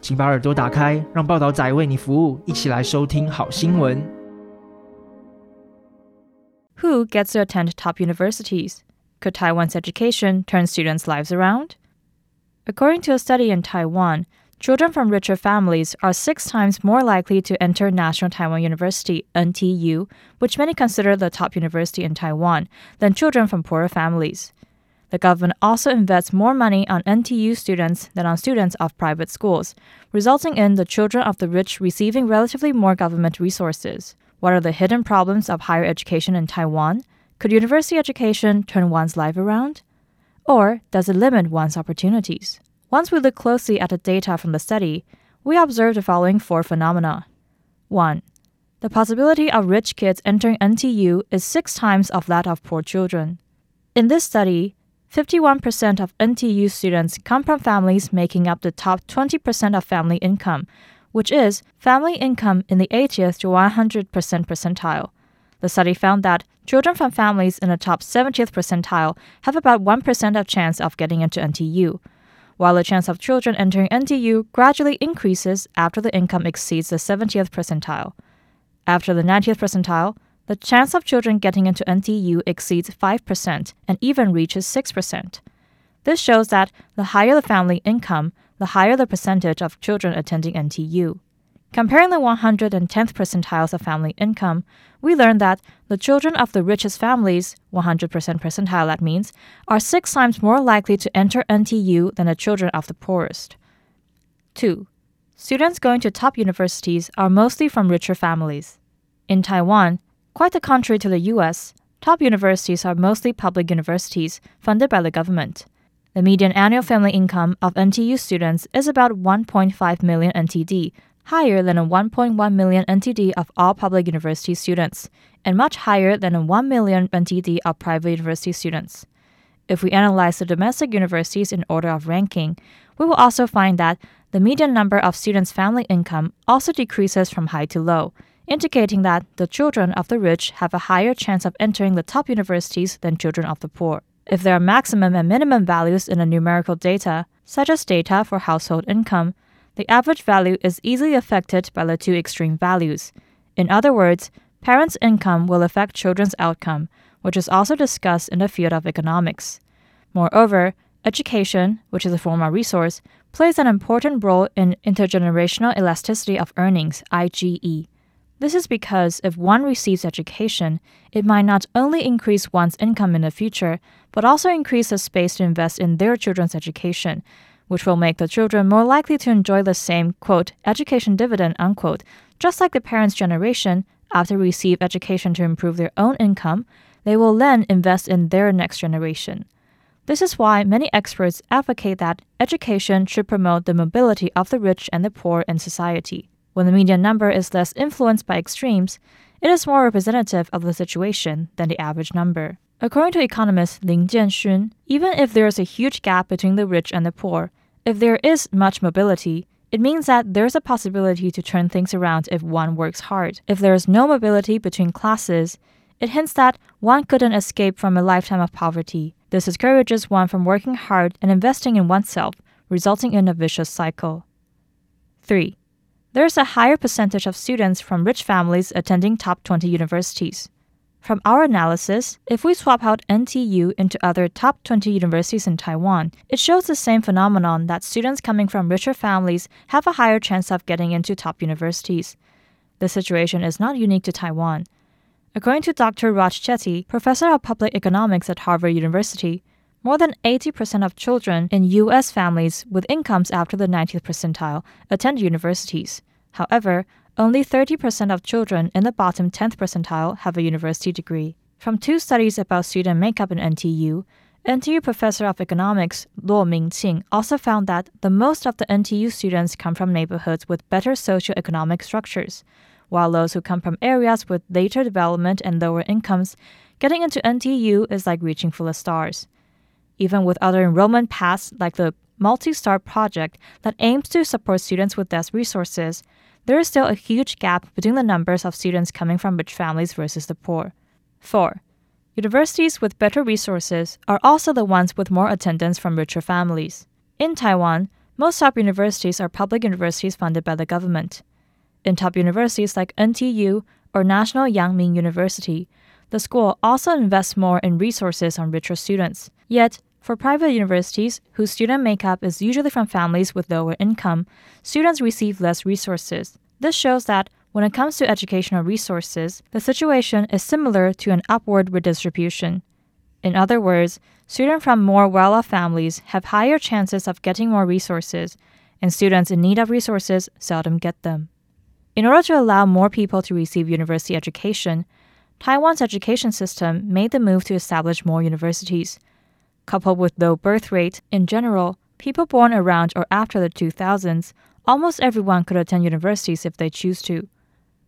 请把耳朵打开，让报道仔为你服务，一起来收听好新闻。 Who gets to attend top universities? Could Taiwan's education turn students' lives around? According to a study in Taiwan, children from richer families are six times more likely to enter National Taiwan University, NTU, which many consider the top university in Taiwan, than children from poorer families. The government also invests more money on NTU students than on students of private schools, resulting in the children of the rich receiving relatively more government resources. What are the hidden problems of higher education in Taiwan? Could university education turn one's life around? Or does it limit one's opportunities? Once we look closely at the data from the study, we observe the following four phenomena. 1. The possibility of rich kids entering NTU is six times of that of poor children. In this study, 51% of NTU students come from families making up the top 20% of family income, which is family income in the 80th to 100% percentile. The study found that children from families in the top 70th percentile have about 1% of chance of getting into NTU, while the chance of children entering NTU gradually increases after the income exceeds the 70th percentile. After the 90th percentile, the chance of children getting into NTU exceeds 5% and even reaches 6%. This shows that the higher the family income, the higher the percentage of children attending NTU. Comparing the 110th percentiles of family income, we learn that the children of the richest families, 100% percentile that means, are six times more likely to enter NTU than the children of the poorest. 2. Students going to top universities are mostly from richer families. In Taiwan, quite the contrary to the US, top universities are mostly public universities funded by the government. The median annual family income of NTU students is about 1.5 million NTD, higher than a 1.1 million NTD of all public university students, and much higher than a 1 million NTD of private university students. If we analyze the domestic universities in order of ranking, we will also find that the median number of students' family income also decreases from high to low, indicating that the children of the rich have a higher chance of entering the top universities than children of the poor. If there are maximum and minimum values in the numerical data, such as data for household income, the average value is easily affected by the two extreme values. In other words, parents' income will affect children's outcome, which is also discussed in the field of economics. Moreover, education, which is a formal resource, plays an important role in intergenerational elasticity of earnings, IGE. This is because if one receives education, it might not only increase one's income in the future, but also increase the space to invest in their children's education, which will make the children more likely to enjoy the same, quote, education dividend, unquote, just like the parents' generation, after receive education to improve their own income, they will then invest in their next generation. This is why many experts advocate that education should promote the mobility of the rich and the poor in society. When the median number is less influenced by extremes, it is more representative of the situation than the average number. According to economist Lin Jianxun, even if there is a huge gap between the rich and the poor, if there is much mobility, it means that there's a possibility to turn things around if one works hard. If there is no mobility between classes, it hints that one couldn't escape from a lifetime of poverty. This discourages one from working hard and investing in oneself, resulting in a vicious cycle. 3. There is a higher percentage of students from rich families attending top 20 universities. From our analysis, if we swap out NTU into other top 20 universities in Taiwan, it shows the same phenomenon that students coming from richer families have a higher chance of getting into top universities. The situation is not unique to Taiwan. According to Dr. Raj Chetty, professor of public economics at Harvard University, more than 80% of children in U.S. families with incomes after the 90th percentile attend universities. However, only 30% of children in the bottom 10th percentile have a university degree. From two studies about student makeup in NTU, NTU professor of economics Luo Mingqing also found that the most of the NTU students come from neighborhoods with better socioeconomic structures, while those who come from areas with later development and lower incomes, getting into NTU is like reaching for the stars. Even with other enrollment paths like the Multi Star project that aims to support students with less resources, there is still a huge gap between the numbers of students coming from rich families versus the poor. 4. Universities with better resources are also the ones with more attendance from richer families. In Taiwan, most top universities are public universities funded by the government. In top universities like NTU or National Yangming University, the school also invests more in resources on richer students. Yet, for private universities, whose student makeup is usually from families with lower income, students receive less resources. This shows that when it comes to educational resources, the situation is similar to an upward redistribution. In other words, students from more well off families have higher chances of getting more resources, and students in need of resources seldom get them. In order to allow more people to receive university education, Taiwan's education system made the move to establish more universities. Coupled with low birth rate, in general, people born around or after the 2000s, almost everyone could attend universities if they choose to.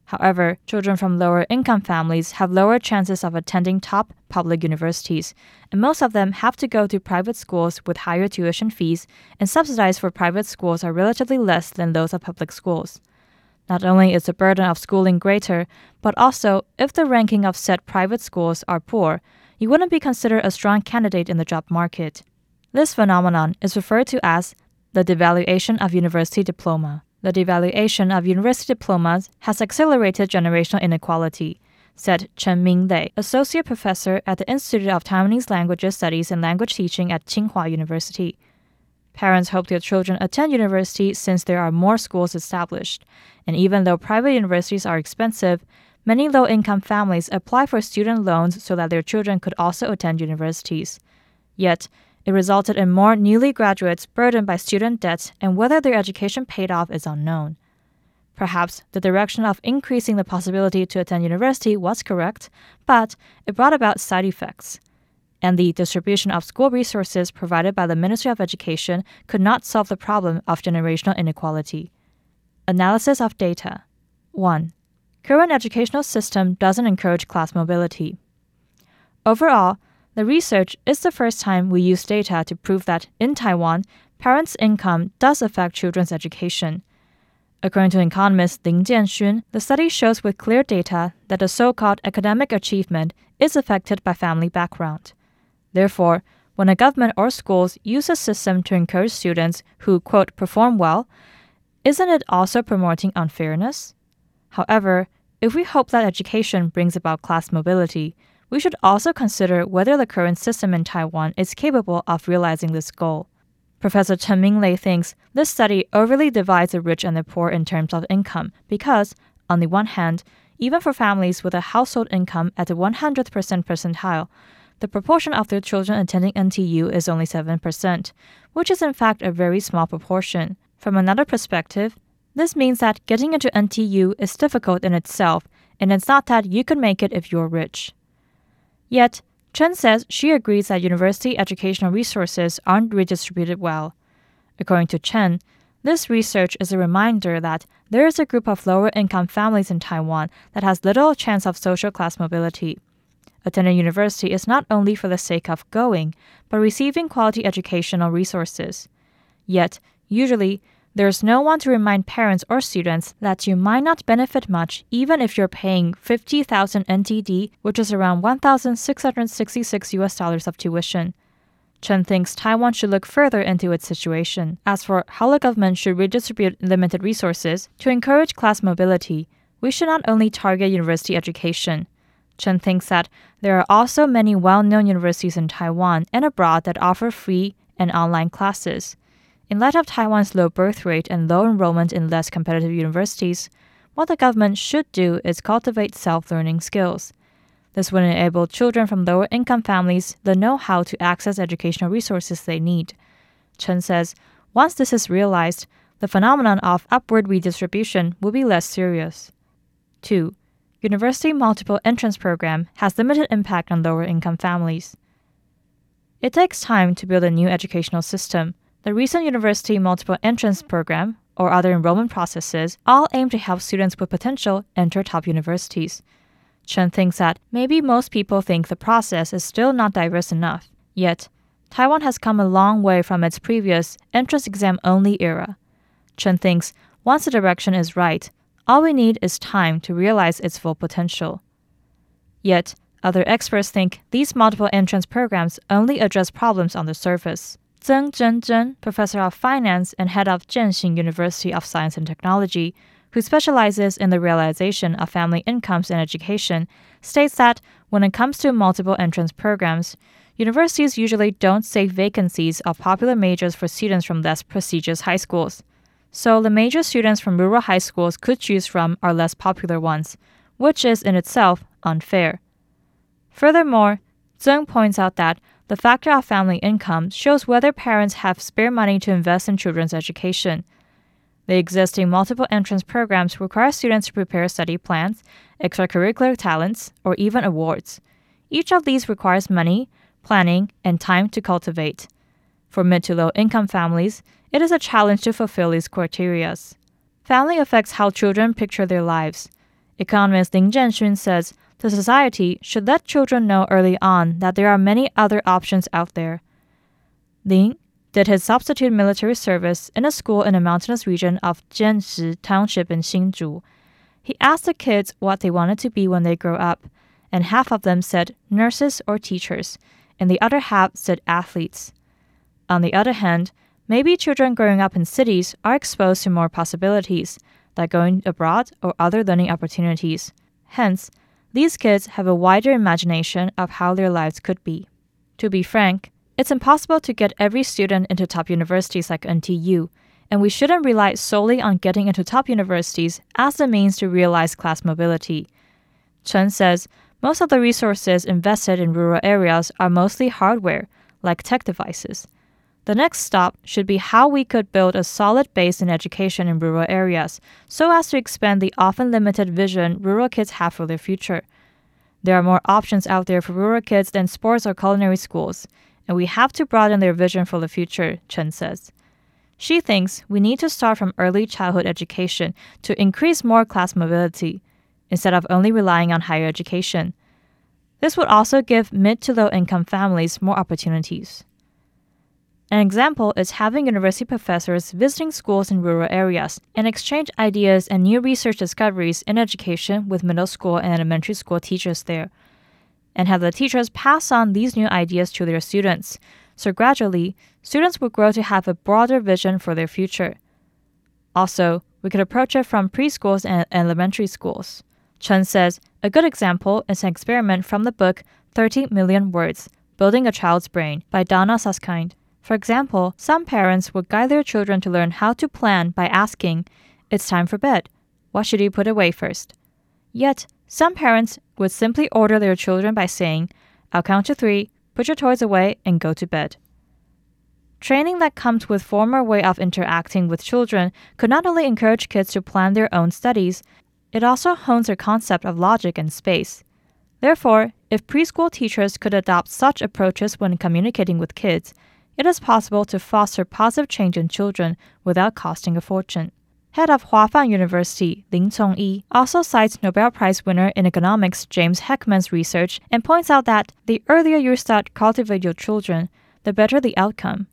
However, children from lower income families have lower chances of attending top public universities, and most of them have to go to private schools with higher tuition fees, and subsidies for private schools are relatively less than those of public schools. Not only is the burden of schooling greater, but also, if the ranking of said private schools are poor, you wouldn't be considered a strong candidate in the job market. This phenomenon is referred to as the devaluation of university diploma. The devaluation of university diplomas has accelerated generational inequality, said Chen Minglei, associate professor at the Institute of Taiwanese Languages Studies and Language Teaching at Tsinghua University. Parents hope their children attend university since there are more schools established, and even though private universities are expensive, many low income families apply for student loans so that their children could also attend universities. Yet, it resulted in more newly graduates burdened by student debts, and whether their education paid off is unknown. Perhaps the direction of increasing the possibility to attend university was correct, but it brought about side effects. And the distribution of school resources provided by the Ministry of Education could not solve the problem of generational inequality. Analysis of data 1. Current educational system doesn't encourage class mobility. Overall, the research is the first time we use data to prove that in Taiwan, parents' income does affect children's education. According to economist Lin Jianxun, the study shows with clear data that the so called academic achievement is affected by family background. Therefore, when a government or schools use a system to encourage students who, quote, perform well, isn't it also promoting unfairness? However, if we hope that education brings about class mobility, we should also consider whether the current system in Taiwan is capable of realizing this goal. Professor Chen Minglei thinks this study overly divides the rich and the poor in terms of income because, on the one hand, even for families with a household income at the 100th percentile, the proportion of their children attending NTU is only 7%, which is in fact a very small proportion. From another perspective, this means that getting into NTU is difficult in itself, and it's not that you can make it if you're rich. Yet, Chen says she agrees that university educational resources aren't redistributed well. According to Chen, this research is a reminder that there is a group of lower income families in Taiwan that has little chance of social class mobility. Attending university is not only for the sake of going, but receiving quality educational resources. Yet, usually, there is no one to remind parents or students that you might not benefit much even if you're paying 50,000 NTD, which is around 1,666 US dollars of tuition. Chen thinks Taiwan should look further into its situation. As for how the government should redistribute limited resources to encourage class mobility, we should not only target university education. Chen thinks that there are also many well known universities in Taiwan and abroad that offer free and online classes. In light of Taiwan's low birth rate and low enrollment in less competitive universities, what the government should do is cultivate self learning skills. This would enable children from lower income families the know how to access educational resources they need. Chen says once this is realized, the phenomenon of upward redistribution will be less serious. 2. University Multiple Entrance Program has limited impact on lower income families. It takes time to build a new educational system, the recent University Multiple Entrance Program, or other enrollment processes all aim to help students with potential enter top universities. Chen thinks that maybe most people think the process is still not diverse enough. Yet, Taiwan has come a long way from its previous entrance exam only era. Chen thinks once the direction is right, all we need is time to realize its full potential. Yet, other experts think these multiple entrance programs only address problems on the surface. Zheng Zhenzhen, professor of finance and head of Zhenxing University of Science and Technology, who specializes in the realization of family incomes and education, states that when it comes to multiple entrance programs, universities usually don't save vacancies of popular majors for students from less prestigious high schools. So the major students from rural high schools could choose from are less popular ones, which is in itself unfair. Furthermore, Zheng points out that the factor of family income shows whether parents have spare money to invest in children's education. The existing multiple entrance programs require students to prepare study plans, extracurricular talents, or even awards. Each of these requires money, planning, and time to cultivate. For mid to low income families, it is a challenge to fulfill these criteria. Family affects how children picture their lives. Economist Lin Zhenxun says the society should let children know early on that there are many other options out there. Lin did his substitute military service in a school in a mountainous region of Jianshi Township in Hsinchu. He asked the kids what they wanted to be when they grow up, and half of them said nurses or teachers, and the other half said athletes. On the other hand, maybe children growing up in cities are exposed to more possibilities, like going abroad or other learning opportunities. Hence, these kids have a wider imagination of how their lives could be. To be frank, it's impossible to get every student into top universities like NTU, and we shouldn't rely solely on getting into top universities as the means to realize class mobility. Chen says most of the resources invested in rural areas are mostly hardware, like tech devices. The next stop should be how we could build a solid base in education in rural areas so as to expand the often limited vision rural kids have for their future. There are more options out there for rural kids than sports or culinary schools, and we have to broaden their vision for the future, Chen says. She thinks we need to start from early childhood education to increase more class mobility, instead of only relying on higher education. This would also give mid to low income families more opportunities. An example is having university professors visiting schools in rural areas and exchange ideas and new research discoveries in education with middle school and elementary school teachers there, and have the teachers pass on these new ideas to their students. So gradually, students will grow to have a broader vision for their future. Also, we could approach it from preschools and elementary schools. Chen says a good example is an experiment from the book 30 Million Words Building a Child's Brain by Donna Suskind. For example, some parents would guide their children to learn how to plan by asking, It's time for bed. What should you put away first? Yet, some parents would simply order their children by saying, I'll count to three, put your toys away, and go to bed. Training that comes with former way of interacting with children could not only encourage kids to plan their own studies, it also hones their concept of logic and space. Therefore, if preschool teachers could adopt such approaches when communicating with kids, it is possible to foster positive change in children without costing a fortune. Head of Huafan University, Lin Congyi, also cites Nobel Prize winner in economics James Heckman's research and points out that the earlier you start cultivate your children, the better the outcome.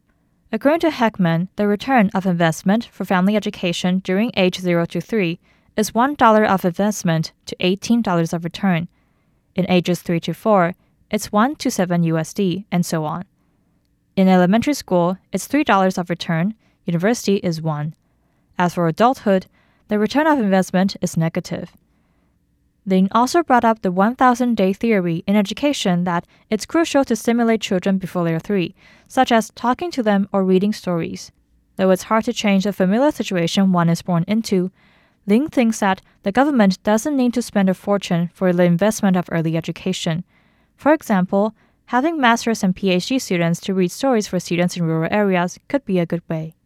According to Heckman, the return of investment for family education during age 0 to 3 is $1 of investment to $18 of return. In ages 3 to 4, it's 1 to 7 USD, and so on. In elementary school, it's $3 of return, university is 1. As for adulthood, the return of investment is negative. Lin also brought up the 1000 day theory in education that it's crucial to stimulate children before they're three, such as talking to them or reading stories. Though it's hard to change the familiar situation one is born into, Ling thinks that the government doesn't need to spend a fortune for the investment of early education. For example, having master's and PhD students to read stories for students in rural areas could be a good way.